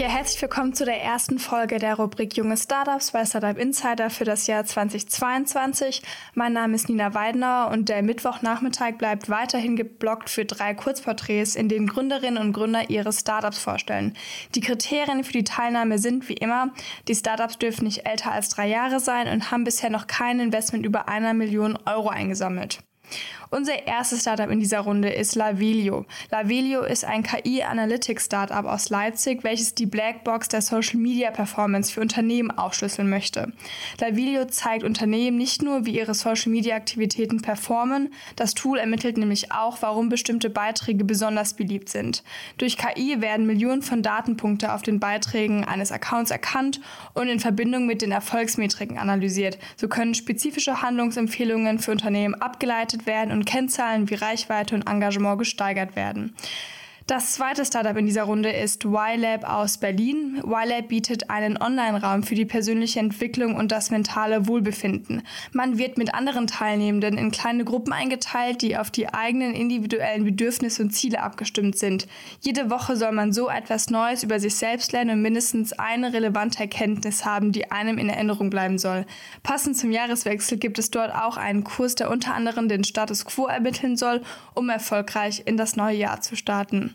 Ja, herzlich willkommen zu der ersten Folge der Rubrik Junge Startups bei Startup Insider für das Jahr 2022. Mein Name ist Nina Weidenauer und der Mittwochnachmittag bleibt weiterhin geblockt für drei Kurzporträts, in denen Gründerinnen und Gründer ihre Startups vorstellen. Die Kriterien für die Teilnahme sind wie immer, die Startups dürfen nicht älter als drei Jahre sein und haben bisher noch kein Investment über einer Million Euro eingesammelt. Unser erstes Startup in dieser Runde ist Lavelio. Lavelio ist ein KI-Analytics-Startup aus Leipzig, welches die Blackbox der Social-Media-Performance für Unternehmen aufschlüsseln möchte. Lavelio zeigt Unternehmen nicht nur, wie ihre Social-Media-Aktivitäten performen, das Tool ermittelt nämlich auch, warum bestimmte Beiträge besonders beliebt sind. Durch KI werden Millionen von Datenpunkte auf den Beiträgen eines Accounts erkannt und in Verbindung mit den Erfolgsmetriken analysiert. So können spezifische Handlungsempfehlungen für Unternehmen abgeleitet werden und und Kennzahlen wie Reichweite und Engagement gesteigert werden. Das zweite Startup in dieser Runde ist YLab aus Berlin. YLab bietet einen Online-Raum für die persönliche Entwicklung und das mentale Wohlbefinden. Man wird mit anderen Teilnehmenden in kleine Gruppen eingeteilt, die auf die eigenen individuellen Bedürfnisse und Ziele abgestimmt sind. Jede Woche soll man so etwas Neues über sich selbst lernen und mindestens eine relevante Erkenntnis haben, die einem in Erinnerung bleiben soll. Passend zum Jahreswechsel gibt es dort auch einen Kurs, der unter anderem den Status quo ermitteln soll, um erfolgreich in das neue Jahr zu starten.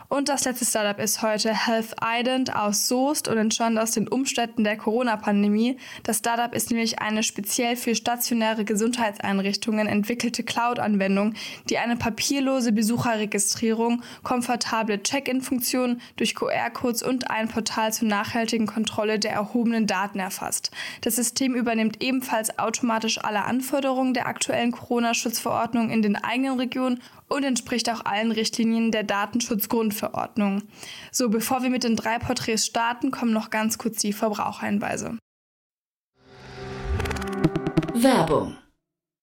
Und das letzte Startup ist heute Health Ident aus Soest und entstand aus den Umständen der Corona-Pandemie. Das Startup ist nämlich eine speziell für stationäre Gesundheitseinrichtungen entwickelte Cloud-Anwendung, die eine papierlose Besucherregistrierung, komfortable Check-in-Funktionen durch QR-Codes und ein Portal zur nachhaltigen Kontrolle der erhobenen Daten erfasst. Das System übernimmt ebenfalls automatisch alle Anforderungen der aktuellen Corona-Schutzverordnung in den eigenen Regionen und entspricht auch allen Richtlinien der Datenschutzgrundverordnung. So, bevor wir mit den drei Porträts starten, kommen noch ganz kurz die Verbraucherhinweise. Werbung.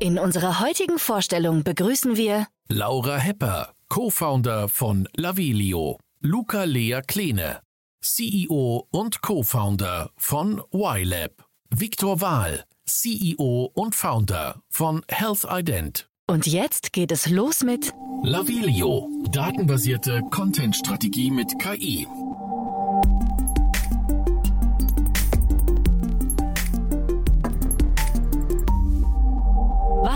In unserer heutigen Vorstellung begrüßen wir Laura Hepper, Co-Founder von Lavilio, Luca Lea Kleene, CEO und Co-Founder von YLab, Viktor Wahl, CEO und Founder von Health Ident. und jetzt geht es los mit Lavilio, datenbasierte Content-Strategie mit KI.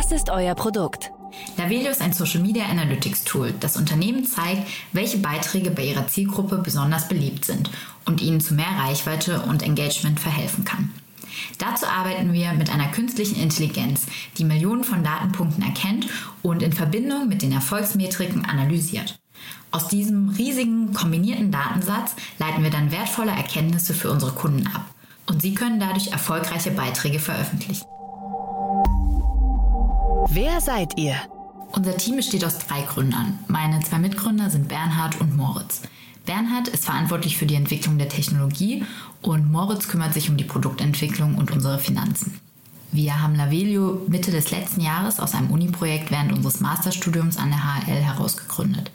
Was ist euer Produkt? Lavelio ist ein Social Media Analytics Tool, das Unternehmen zeigt, welche Beiträge bei ihrer Zielgruppe besonders beliebt sind und ihnen zu mehr Reichweite und Engagement verhelfen kann. Dazu arbeiten wir mit einer künstlichen Intelligenz, die Millionen von Datenpunkten erkennt und in Verbindung mit den Erfolgsmetriken analysiert. Aus diesem riesigen kombinierten Datensatz leiten wir dann wertvolle Erkenntnisse für unsere Kunden ab. Und sie können dadurch erfolgreiche Beiträge veröffentlichen. Wer seid ihr? Unser Team besteht aus drei Gründern. Meine zwei Mitgründer sind Bernhard und Moritz. Bernhard ist verantwortlich für die Entwicklung der Technologie und Moritz kümmert sich um die Produktentwicklung und unsere Finanzen. Wir haben Lavelio Mitte des letzten Jahres aus einem Uni-Projekt während unseres Masterstudiums an der HL herausgegründet.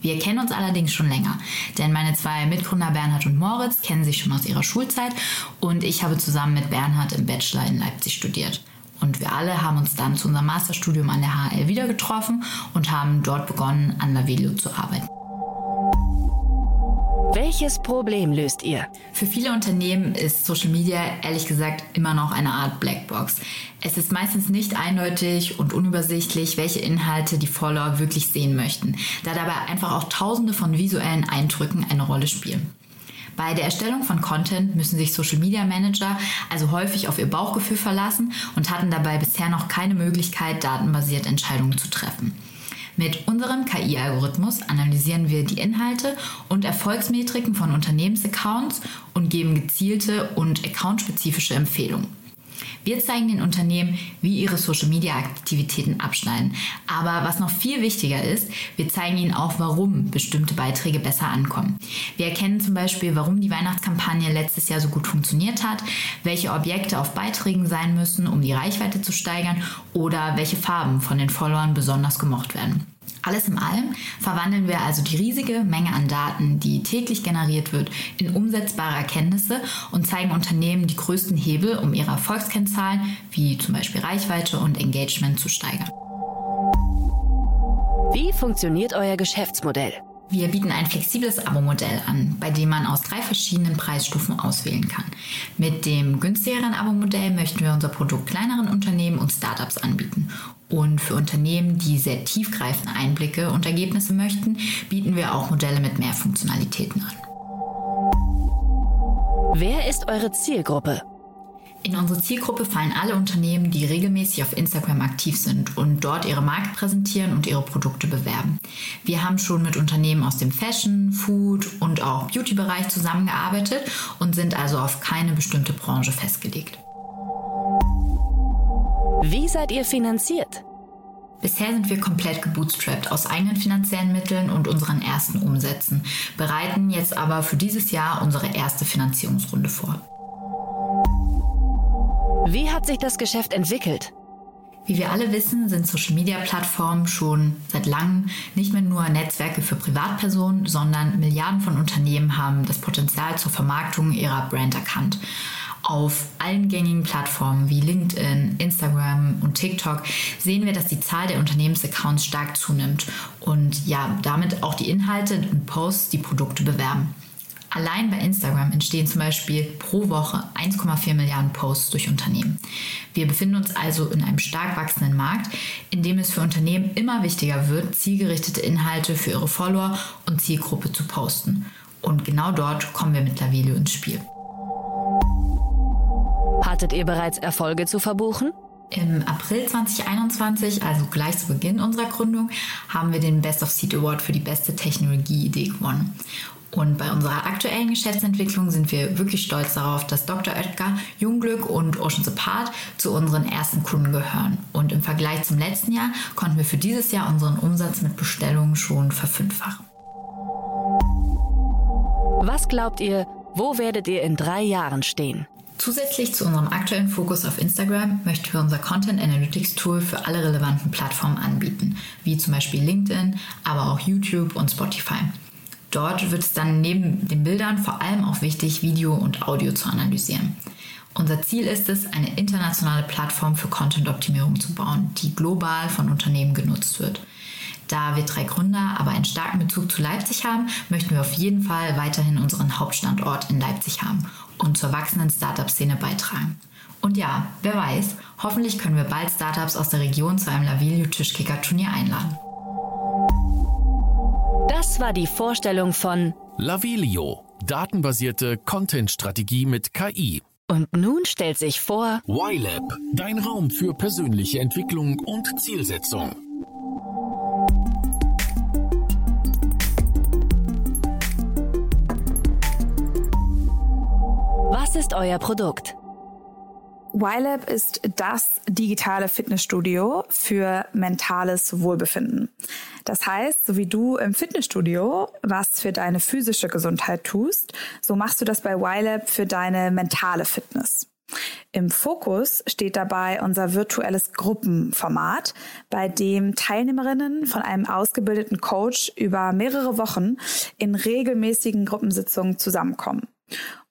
Wir kennen uns allerdings schon länger, denn meine zwei Mitgründer Bernhard und Moritz kennen sich schon aus ihrer Schulzeit und ich habe zusammen mit Bernhard im Bachelor in Leipzig studiert. Und wir alle haben uns dann zu unserem Masterstudium an der HL wieder getroffen und haben dort begonnen, an Lavelio zu arbeiten. Welches Problem löst ihr? Für viele Unternehmen ist Social Media ehrlich gesagt immer noch eine Art Blackbox. Es ist meistens nicht eindeutig und unübersichtlich, welche Inhalte die Follower wirklich sehen möchten, da dabei einfach auch tausende von visuellen Eindrücken eine Rolle spielen. Bei der Erstellung von Content müssen sich Social Media Manager also häufig auf ihr Bauchgefühl verlassen und hatten dabei bisher noch keine Möglichkeit, datenbasiert Entscheidungen zu treffen. Mit unserem KI-Algorithmus analysieren wir die Inhalte und Erfolgsmetriken von Unternehmensaccounts und geben gezielte und accountspezifische Empfehlungen. Wir zeigen den Unternehmen, wie ihre Social-Media-Aktivitäten abschneiden. Aber was noch viel wichtiger ist, wir zeigen ihnen auch, warum bestimmte Beiträge besser ankommen. Wir erkennen zum Beispiel, warum die Weihnachtskampagne letztes Jahr so gut funktioniert hat, welche Objekte auf Beiträgen sein müssen, um die Reichweite zu steigern oder welche Farben von den Followern besonders gemocht werden. Alles in allem verwandeln wir also die riesige Menge an Daten, die täglich generiert wird, in umsetzbare Erkenntnisse und zeigen Unternehmen die größten Hebel, um ihre Erfolgskennzahlen wie zum Beispiel Reichweite und Engagement zu steigern. Wie funktioniert euer Geschäftsmodell? Wir bieten ein flexibles Abo-Modell an, bei dem man aus drei verschiedenen Preisstufen auswählen kann. Mit dem günstigeren Abo-Modell möchten wir unser Produkt kleineren Unternehmen und Startups anbieten. Und für Unternehmen, die sehr tiefgreifende Einblicke und Ergebnisse möchten, bieten wir auch Modelle mit mehr Funktionalitäten an. Wer ist eure Zielgruppe? In unsere Zielgruppe fallen alle Unternehmen, die regelmäßig auf Instagram aktiv sind und dort ihre Marke präsentieren und ihre Produkte bewerben. Wir haben schon mit Unternehmen aus dem Fashion, Food und auch Beauty-Bereich zusammengearbeitet und sind also auf keine bestimmte Branche festgelegt. Wie seid ihr finanziert? Bisher sind wir komplett gebootstrapped aus eigenen finanziellen Mitteln und unseren ersten Umsätzen, bereiten jetzt aber für dieses Jahr unsere erste Finanzierungsrunde vor. Wie hat sich das Geschäft entwickelt? Wie wir alle wissen, sind Social-Media-Plattformen schon seit langem nicht mehr nur Netzwerke für Privatpersonen, sondern Milliarden von Unternehmen haben das Potenzial zur Vermarktung ihrer Brand erkannt. Auf allen gängigen Plattformen wie LinkedIn, Instagram und TikTok sehen wir, dass die Zahl der Unternehmensaccounts stark zunimmt und ja, damit auch die Inhalte und Posts die Produkte bewerben. Allein bei Instagram entstehen zum Beispiel pro Woche 1,4 Milliarden Posts durch Unternehmen. Wir befinden uns also in einem stark wachsenden Markt, in dem es für Unternehmen immer wichtiger wird, zielgerichtete Inhalte für ihre Follower und Zielgruppe zu posten. Und genau dort kommen wir mit Lavilio ins Spiel. Hattet ihr bereits Erfolge zu verbuchen? Im April 2021, also gleich zu Beginn unserer Gründung, haben wir den Best of Seed Award für die beste Technologieidee gewonnen. Und bei unserer aktuellen Geschäftsentwicklung sind wir wirklich stolz darauf, dass Dr. Oetker, Jungglück und Oceans Apart zu unseren ersten Kunden gehören. Und im Vergleich zum letzten Jahr konnten wir für dieses Jahr unseren Umsatz mit Bestellungen schon verfünffachen. Was glaubt ihr, wo werdet ihr in drei Jahren stehen? Zusätzlich zu unserem aktuellen Fokus auf Instagram möchten wir unser Content Analytics Tool für alle relevanten Plattformen anbieten, wie zum Beispiel LinkedIn, aber auch YouTube und Spotify. Dort wird es dann neben den Bildern vor allem auch wichtig, Video und Audio zu analysieren. Unser Ziel ist es, eine internationale Plattform für Content-Optimierung zu bauen, die global von Unternehmen genutzt wird. Da wir drei Gründer aber einen starken Bezug zu Leipzig haben, möchten wir auf jeden Fall weiterhin unseren Hauptstandort in Leipzig haben und zur wachsenden Startup-Szene beitragen. Und ja, wer weiß, hoffentlich können wir bald Startups aus der Region zu einem Lavilio Tischkicker-Turnier einladen. Das war die Vorstellung von Lavilio, datenbasierte Content-Strategie mit KI. Und nun stellt sich vor YLab, dein Raum für persönliche Entwicklung und Zielsetzung. Was ist euer Produkt? YLab ist das digitale Fitnessstudio für mentales Wohlbefinden. Das heißt, so wie du im Fitnessstudio was für deine physische Gesundheit tust, so machst du das bei YLab für deine mentale Fitness. Im Fokus steht dabei unser virtuelles Gruppenformat, bei dem Teilnehmerinnen von einem ausgebildeten Coach über mehrere Wochen in regelmäßigen Gruppensitzungen zusammenkommen.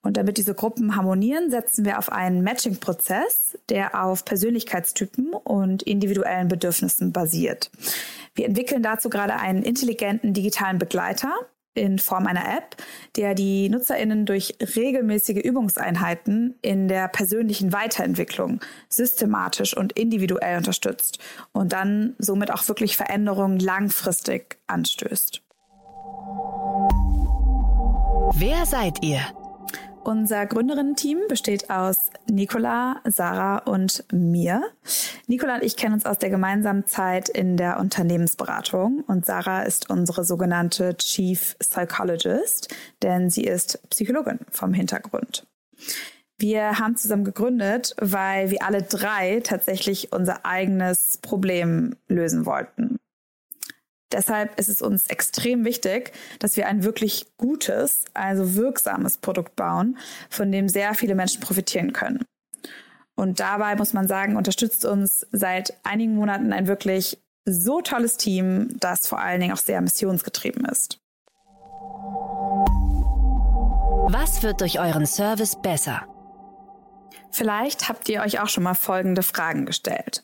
Und damit diese Gruppen harmonieren, setzen wir auf einen Matching-Prozess, der auf Persönlichkeitstypen und individuellen Bedürfnissen basiert. Wir entwickeln dazu gerade einen intelligenten digitalen Begleiter, in Form einer App, der die Nutzerinnen durch regelmäßige Übungseinheiten in der persönlichen Weiterentwicklung systematisch und individuell unterstützt und dann somit auch wirklich Veränderungen langfristig anstößt. Wer seid ihr? Unser Gründerinnen-Team besteht aus Nicola, Sarah und mir. Nicola und ich kennen uns aus der gemeinsamen Zeit in der Unternehmensberatung und Sarah ist unsere sogenannte Chief Psychologist, denn sie ist Psychologin vom Hintergrund. Wir haben zusammen gegründet, weil wir alle drei tatsächlich unser eigenes Problem lösen wollten. Deshalb ist es uns extrem wichtig, dass wir ein wirklich gutes, also wirksames Produkt bauen, von dem sehr viele Menschen profitieren können. Und dabei muss man sagen, unterstützt uns seit einigen Monaten ein wirklich so tolles Team, das vor allen Dingen auch sehr missionsgetrieben ist. Was wird durch euren Service besser? Vielleicht habt ihr euch auch schon mal folgende Fragen gestellt.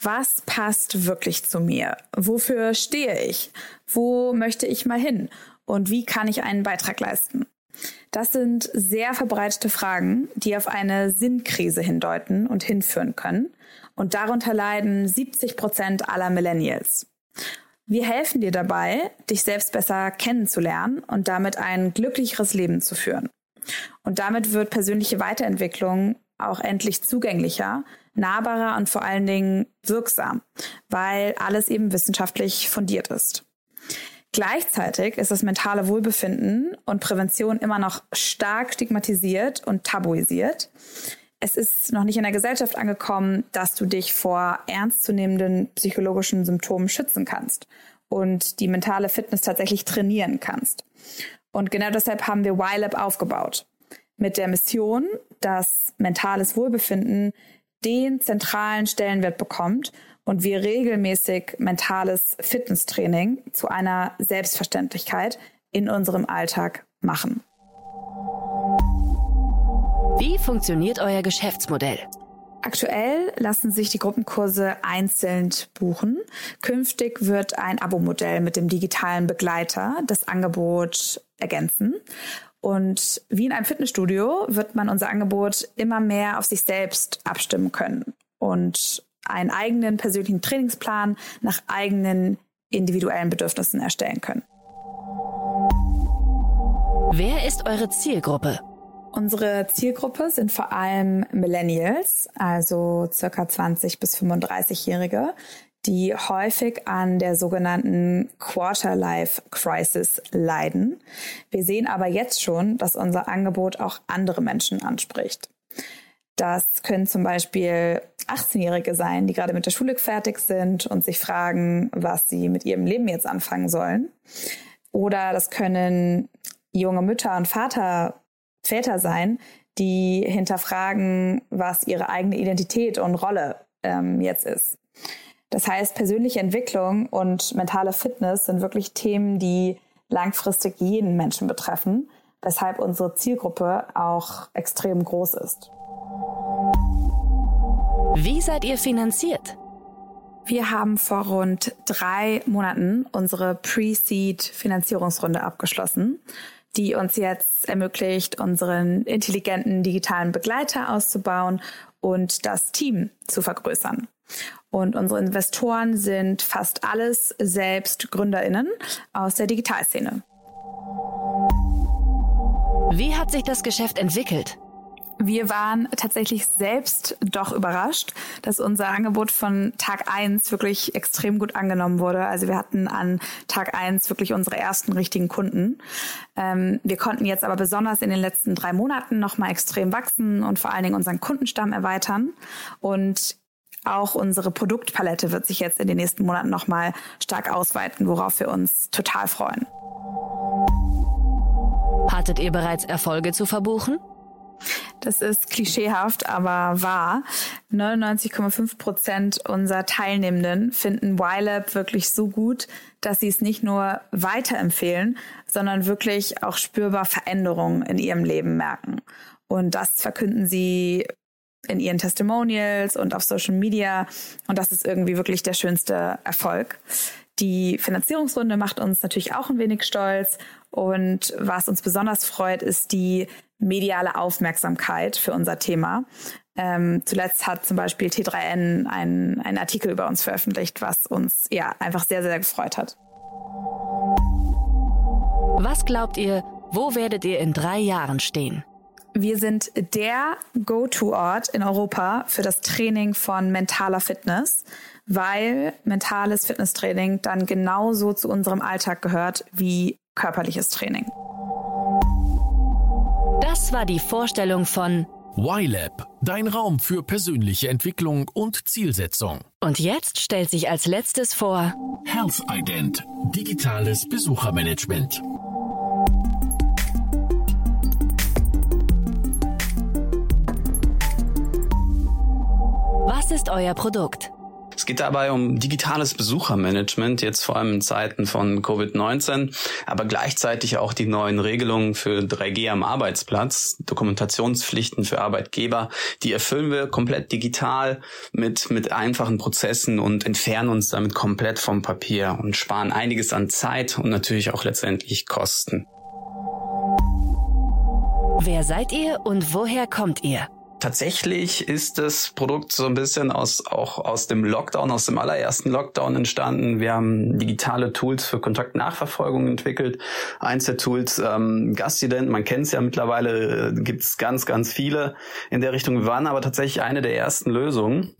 Was passt wirklich zu mir? Wofür stehe ich? Wo möchte ich mal hin? Und wie kann ich einen Beitrag leisten? Das sind sehr verbreitete Fragen, die auf eine Sinnkrise hindeuten und hinführen können. Und darunter leiden 70 Prozent aller Millennials. Wir helfen dir dabei, dich selbst besser kennenzulernen und damit ein glücklicheres Leben zu führen. Und damit wird persönliche Weiterentwicklung auch endlich zugänglicher, nahbarer und vor allen Dingen wirksam, weil alles eben wissenschaftlich fundiert ist. Gleichzeitig ist das mentale Wohlbefinden und Prävention immer noch stark stigmatisiert und tabuisiert. Es ist noch nicht in der Gesellschaft angekommen, dass du dich vor ernstzunehmenden psychologischen Symptomen schützen kannst und die mentale Fitness tatsächlich trainieren kannst. Und genau deshalb haben wir YLab aufgebaut mit der Mission, dass mentales Wohlbefinden den zentralen Stellenwert bekommt und wir regelmäßig mentales Fitnesstraining zu einer Selbstverständlichkeit in unserem Alltag machen. Wie funktioniert euer Geschäftsmodell? Aktuell lassen sich die Gruppenkurse einzeln buchen. Künftig wird ein Abo-Modell mit dem digitalen Begleiter das Angebot ergänzen. Und wie in einem Fitnessstudio wird man unser Angebot immer mehr auf sich selbst abstimmen können und einen eigenen persönlichen Trainingsplan nach eigenen individuellen Bedürfnissen erstellen können. Wer ist eure Zielgruppe? Unsere Zielgruppe sind vor allem Millennials, also circa 20 bis 35-Jährige, die häufig an der sogenannten Quarter-Life-Crisis leiden. Wir sehen aber jetzt schon, dass unser Angebot auch andere Menschen anspricht. Das können zum Beispiel 18-Jährige sein, die gerade mit der Schule fertig sind und sich fragen, was sie mit ihrem Leben jetzt anfangen sollen. Oder das können junge Mütter und Vater, Väter sein, die hinterfragen, was ihre eigene Identität und Rolle ähm, jetzt ist. Das heißt, persönliche Entwicklung und mentale Fitness sind wirklich Themen, die langfristig jeden Menschen betreffen, weshalb unsere Zielgruppe auch extrem groß ist. Wie seid ihr finanziert? Wir haben vor rund drei Monaten unsere Pre-Seed-Finanzierungsrunde abgeschlossen, die uns jetzt ermöglicht, unseren intelligenten digitalen Begleiter auszubauen und das Team zu vergrößern. Und unsere Investoren sind fast alles selbst Gründerinnen aus der Digitalszene. Wie hat sich das Geschäft entwickelt? Wir waren tatsächlich selbst doch überrascht, dass unser Angebot von Tag eins wirklich extrem gut angenommen wurde. Also wir hatten an Tag eins wirklich unsere ersten richtigen Kunden. Ähm, wir konnten jetzt aber besonders in den letzten drei Monaten nochmal extrem wachsen und vor allen Dingen unseren Kundenstamm erweitern. Und auch unsere Produktpalette wird sich jetzt in den nächsten Monaten nochmal stark ausweiten, worauf wir uns total freuen. Hattet ihr bereits Erfolge zu verbuchen? Das ist klischeehaft, aber wahr. 99,5 Prozent unserer Teilnehmenden finden YLab wirklich so gut, dass sie es nicht nur weiterempfehlen, sondern wirklich auch spürbar Veränderungen in ihrem Leben merken. Und das verkünden sie in ihren Testimonials und auf Social Media. Und das ist irgendwie wirklich der schönste Erfolg. Die Finanzierungsrunde macht uns natürlich auch ein wenig stolz. Und was uns besonders freut, ist die mediale Aufmerksamkeit für unser Thema. Ähm, zuletzt hat zum Beispiel T3N einen, Artikel über uns veröffentlicht, was uns ja einfach sehr, sehr gefreut hat. Was glaubt ihr, wo werdet ihr in drei Jahren stehen? Wir sind der Go-To-Ort in Europa für das Training von mentaler Fitness, weil mentales Fitnesstraining dann genauso zu unserem Alltag gehört wie körperliches Training. Das war die Vorstellung von YLab, dein Raum für persönliche Entwicklung und Zielsetzung. Und jetzt stellt sich als letztes vor Health Ident, digitales Besuchermanagement. Ist euer Produkt? Es geht dabei um digitales Besuchermanagement, jetzt vor allem in Zeiten von Covid-19, aber gleichzeitig auch die neuen Regelungen für 3G am Arbeitsplatz, Dokumentationspflichten für Arbeitgeber, die erfüllen wir komplett digital mit, mit einfachen Prozessen und entfernen uns damit komplett vom Papier und sparen einiges an Zeit und natürlich auch letztendlich Kosten. Wer seid ihr und woher kommt ihr? Tatsächlich ist das Produkt so ein bisschen aus, auch aus dem Lockdown, aus dem allerersten Lockdown entstanden. Wir haben digitale Tools für Kontaktnachverfolgung entwickelt. Eins der Tools, ähm, Gastident, man kennt es ja mittlerweile, äh, gibt es ganz, ganz viele in der Richtung. Wir waren aber tatsächlich eine der ersten Lösungen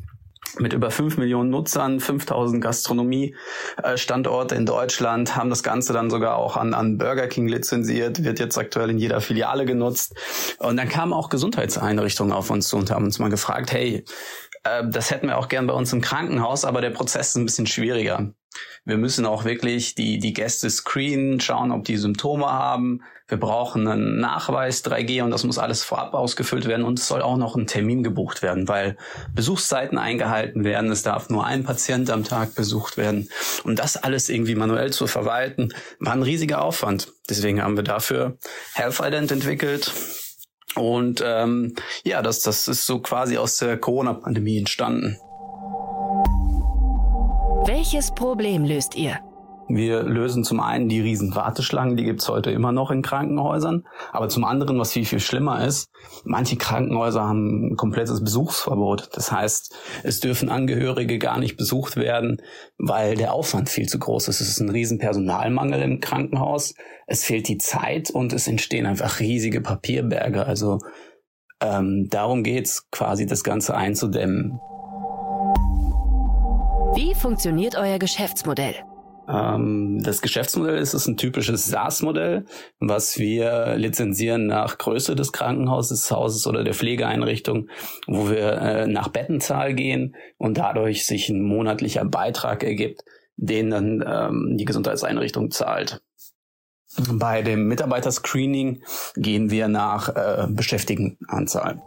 mit über fünf Millionen Nutzern, 5000 Gastronomie-Standorte in Deutschland, haben das Ganze dann sogar auch an, an Burger King lizenziert, wird jetzt aktuell in jeder Filiale genutzt. Und dann kamen auch Gesundheitseinrichtungen auf uns zu und haben uns mal gefragt, hey, äh, das hätten wir auch gern bei uns im Krankenhaus, aber der Prozess ist ein bisschen schwieriger. Wir müssen auch wirklich die, die Gäste screenen, schauen, ob die Symptome haben. Wir brauchen einen Nachweis 3G und das muss alles vorab ausgefüllt werden und es soll auch noch ein Termin gebucht werden, weil Besuchszeiten eingehalten werden. Es darf nur ein Patient am Tag besucht werden. Und das alles irgendwie manuell zu verwalten, war ein riesiger Aufwand. Deswegen haben wir dafür Health Ident entwickelt. Und ähm, ja, das, das ist so quasi aus der Corona-Pandemie entstanden. Welches Problem löst ihr? Wir lösen zum einen die riesen Warteschlangen, die gibt's heute immer noch in Krankenhäusern. Aber zum anderen, was viel, viel schlimmer ist, manche Krankenhäuser haben ein komplettes Besuchsverbot. Das heißt, es dürfen Angehörige gar nicht besucht werden, weil der Aufwand viel zu groß ist. Es ist ein riesen Personalmangel im Krankenhaus. Es fehlt die Zeit und es entstehen einfach riesige Papierberge. Also ähm, darum geht's quasi, das Ganze einzudämmen. Wie funktioniert euer Geschäftsmodell? Ähm, das Geschäftsmodell ist, ist ein typisches SaaS-Modell, was wir lizenzieren nach Größe des Krankenhauses, des Hauses oder der Pflegeeinrichtung, wo wir äh, nach Bettenzahl gehen und dadurch sich ein monatlicher Beitrag ergibt, den dann ähm, die Gesundheitseinrichtung zahlt. Bei dem Mitarbeiterscreening gehen wir nach äh, Beschäftigtenanzahl.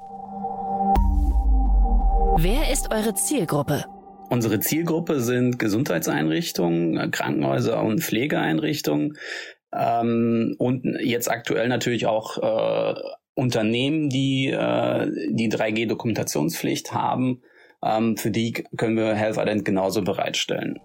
Wer ist eure Zielgruppe? Unsere Zielgruppe sind Gesundheitseinrichtungen, Krankenhäuser und Pflegeeinrichtungen. Ähm, und jetzt aktuell natürlich auch äh, Unternehmen, die äh, die 3G-Dokumentationspflicht haben. Ähm, für die können wir Health Ident genauso bereitstellen.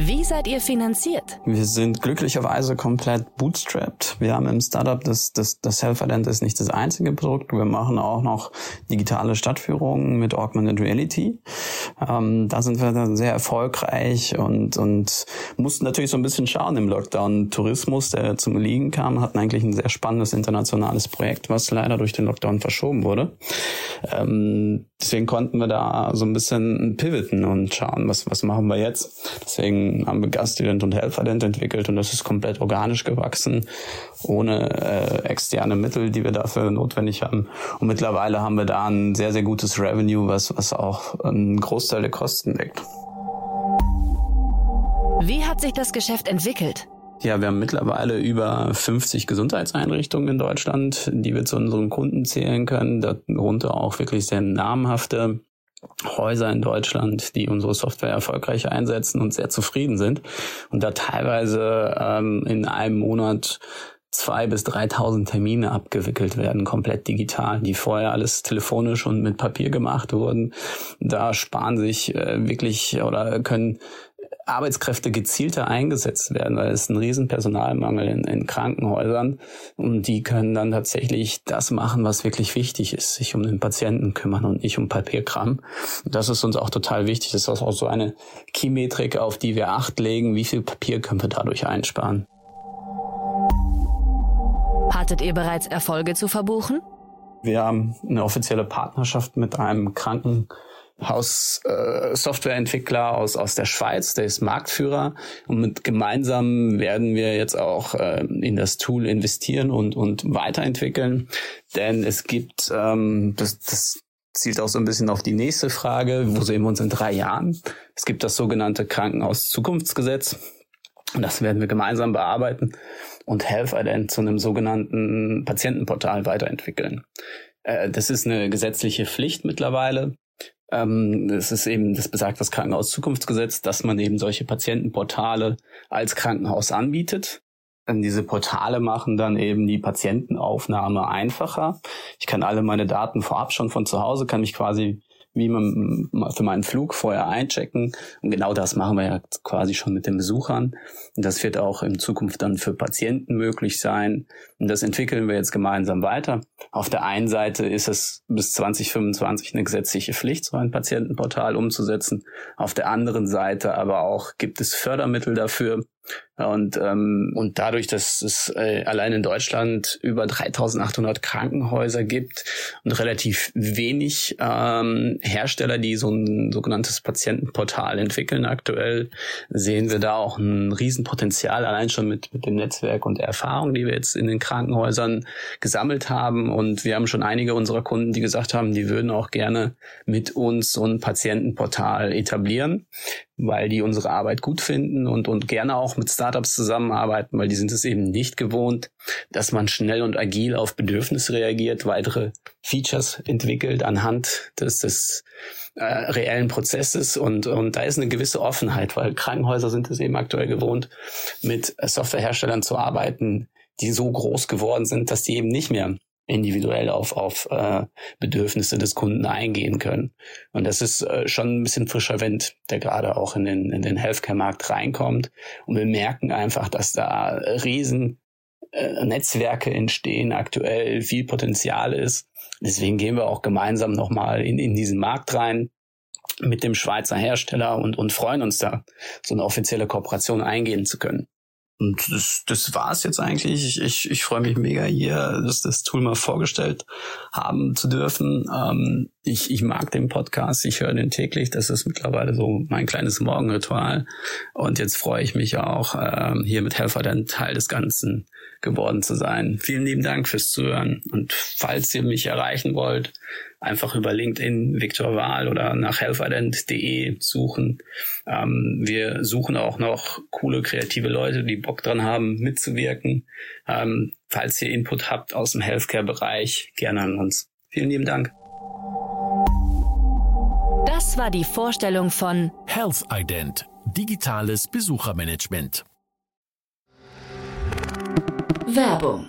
Wie seid ihr finanziert? Wir sind glücklicherweise komplett bootstrapped. Wir haben im Startup das, das, das Health Ident ist nicht das einzige Produkt. Wir machen auch noch digitale Stadtführungen mit Augmented Reality. Ähm, da sind wir dann sehr erfolgreich und, und mussten natürlich so ein bisschen schauen im Lockdown. Tourismus, der zum Liegen kam, hatten eigentlich ein sehr spannendes internationales Projekt, was leider durch den Lockdown verschoben wurde. Ähm, deswegen konnten wir da so ein bisschen pivoten und schauen, was, was machen wir jetzt. Deswegen haben wir Gastident und Helferdent entwickelt und das ist komplett organisch gewachsen, ohne äh, externe Mittel, die wir dafür notwendig haben. Und mittlerweile haben wir da ein sehr, sehr gutes Revenue, was, was auch einen Großteil der Kosten deckt. Wie hat sich das Geschäft entwickelt? Ja, wir haben mittlerweile über 50 Gesundheitseinrichtungen in Deutschland, die wir zu unseren Kunden zählen können. Darunter auch wirklich sehr namhafte Häuser in Deutschland, die unsere Software erfolgreich einsetzen und sehr zufrieden sind und da teilweise ähm, in einem Monat zwei bis 3.000 Termine abgewickelt werden, komplett digital, die vorher alles telefonisch und mit Papier gemacht wurden. Da sparen sich äh, wirklich oder können Arbeitskräfte gezielter eingesetzt werden, weil es ein riesen Personalmangel in, in, Krankenhäusern und die können dann tatsächlich das machen, was wirklich wichtig ist, sich um den Patienten kümmern und nicht um Papierkram. Das ist uns auch total wichtig. Das ist auch so eine Keymetrik, auf die wir acht legen. Wie viel Papier können wir dadurch einsparen? Hattet ihr bereits Erfolge zu verbuchen? Wir haben eine offizielle Partnerschaft mit einem Kranken Haus äh, Softwareentwickler aus aus der Schweiz, der ist Marktführer und mit gemeinsam werden wir jetzt auch äh, in das Tool investieren und und weiterentwickeln, denn es gibt ähm, das, das zielt auch so ein bisschen auf die nächste Frage, wo sehen wir uns in drei Jahren? Es gibt das sogenannte Krankenhaus-Zukunftsgesetz und das werden wir gemeinsam bearbeiten und Health Ident zu einem sogenannten Patientenportal weiterentwickeln. Äh, das ist eine gesetzliche Pflicht mittlerweile. Ähm, es ist eben, das besagt das Krankenhauszukunftsgesetz, dass man eben solche Patientenportale als Krankenhaus anbietet. Denn diese Portale machen dann eben die Patientenaufnahme einfacher. Ich kann alle meine Daten vorab schon von zu Hause, kann mich quasi wie man für meinen Flug vorher einchecken. Und genau das machen wir ja quasi schon mit den Besuchern. Und das wird auch in Zukunft dann für Patienten möglich sein. Und das entwickeln wir jetzt gemeinsam weiter. Auf der einen Seite ist es bis 2025 eine gesetzliche Pflicht, so ein Patientenportal umzusetzen. Auf der anderen Seite aber auch gibt es Fördermittel dafür. Und, ähm, und dadurch, dass es äh, allein in Deutschland über 3800 Krankenhäuser gibt und relativ wenig ähm, Hersteller, die so ein sogenanntes Patientenportal entwickeln aktuell, sehen wir da auch ein Riesenpotenzial, allein schon mit, mit dem Netzwerk und der Erfahrung, die wir jetzt in den Krankenhäusern gesammelt haben. Und wir haben schon einige unserer Kunden, die gesagt haben, die würden auch gerne mit uns so ein Patientenportal etablieren weil die unsere Arbeit gut finden und, und gerne auch mit Startups zusammenarbeiten, weil die sind es eben nicht gewohnt, dass man schnell und agil auf Bedürfnisse reagiert, weitere Features entwickelt anhand des, des äh, reellen Prozesses. Und, und da ist eine gewisse Offenheit, weil Krankenhäuser sind es eben aktuell gewohnt, mit Softwareherstellern zu arbeiten, die so groß geworden sind, dass die eben nicht mehr individuell auf, auf äh, Bedürfnisse des Kunden eingehen können. Und das ist äh, schon ein bisschen frischer Wind, der gerade auch in den, in den Healthcare-Markt reinkommt. Und wir merken einfach, dass da riesen äh, Netzwerke entstehen, aktuell viel Potenzial ist. Deswegen gehen wir auch gemeinsam nochmal in, in diesen Markt rein mit dem Schweizer Hersteller und, und freuen uns da, so eine offizielle Kooperation eingehen zu können. Und das, das war es jetzt eigentlich. Ich, ich, ich freue mich mega hier, das, das Tool mal vorgestellt haben zu dürfen. Ähm, ich, ich mag den Podcast, ich höre den täglich. Das ist mittlerweile so mein kleines Morgenritual. Und jetzt freue ich mich auch, ähm, hier mit Helfer dann Teil des Ganzen geworden zu sein. Vielen lieben Dank fürs Zuhören. Und falls ihr mich erreichen wollt, einfach über LinkedIn Viktor Wahl oder nach healthident.de suchen. Ähm, wir suchen auch noch coole, kreative Leute, die Bock dran haben, mitzuwirken. Ähm, falls ihr Input habt aus dem Healthcare-Bereich, gerne an uns. Vielen lieben Dank. Das war die Vorstellung von Health Ident, digitales Besuchermanagement. Werbung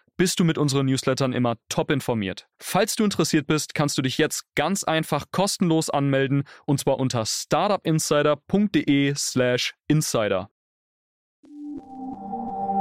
bist du mit unseren Newslettern immer top informiert. Falls du interessiert bist, kannst du dich jetzt ganz einfach kostenlos anmelden und zwar unter startupinsider.de/slash insider.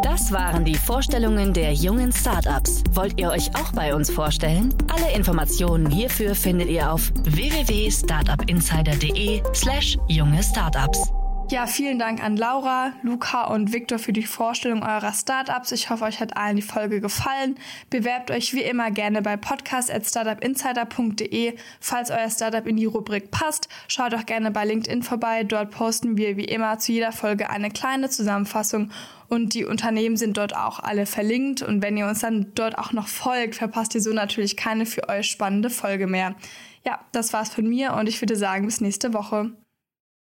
Das waren die Vorstellungen der jungen Startups. Wollt ihr euch auch bei uns vorstellen? Alle Informationen hierfür findet ihr auf www.startupinsider.de/slash junge Startups. Ja, vielen Dank an Laura, Luca und Victor für die Vorstellung eurer Startups. Ich hoffe, euch hat allen die Folge gefallen. Bewerbt euch wie immer gerne bei podcast.startupinsider.de. Falls euer Startup in die Rubrik passt, schaut auch gerne bei LinkedIn vorbei. Dort posten wir wie immer zu jeder Folge eine kleine Zusammenfassung und die Unternehmen sind dort auch alle verlinkt. Und wenn ihr uns dann dort auch noch folgt, verpasst ihr so natürlich keine für euch spannende Folge mehr. Ja, das war's von mir und ich würde sagen, bis nächste Woche.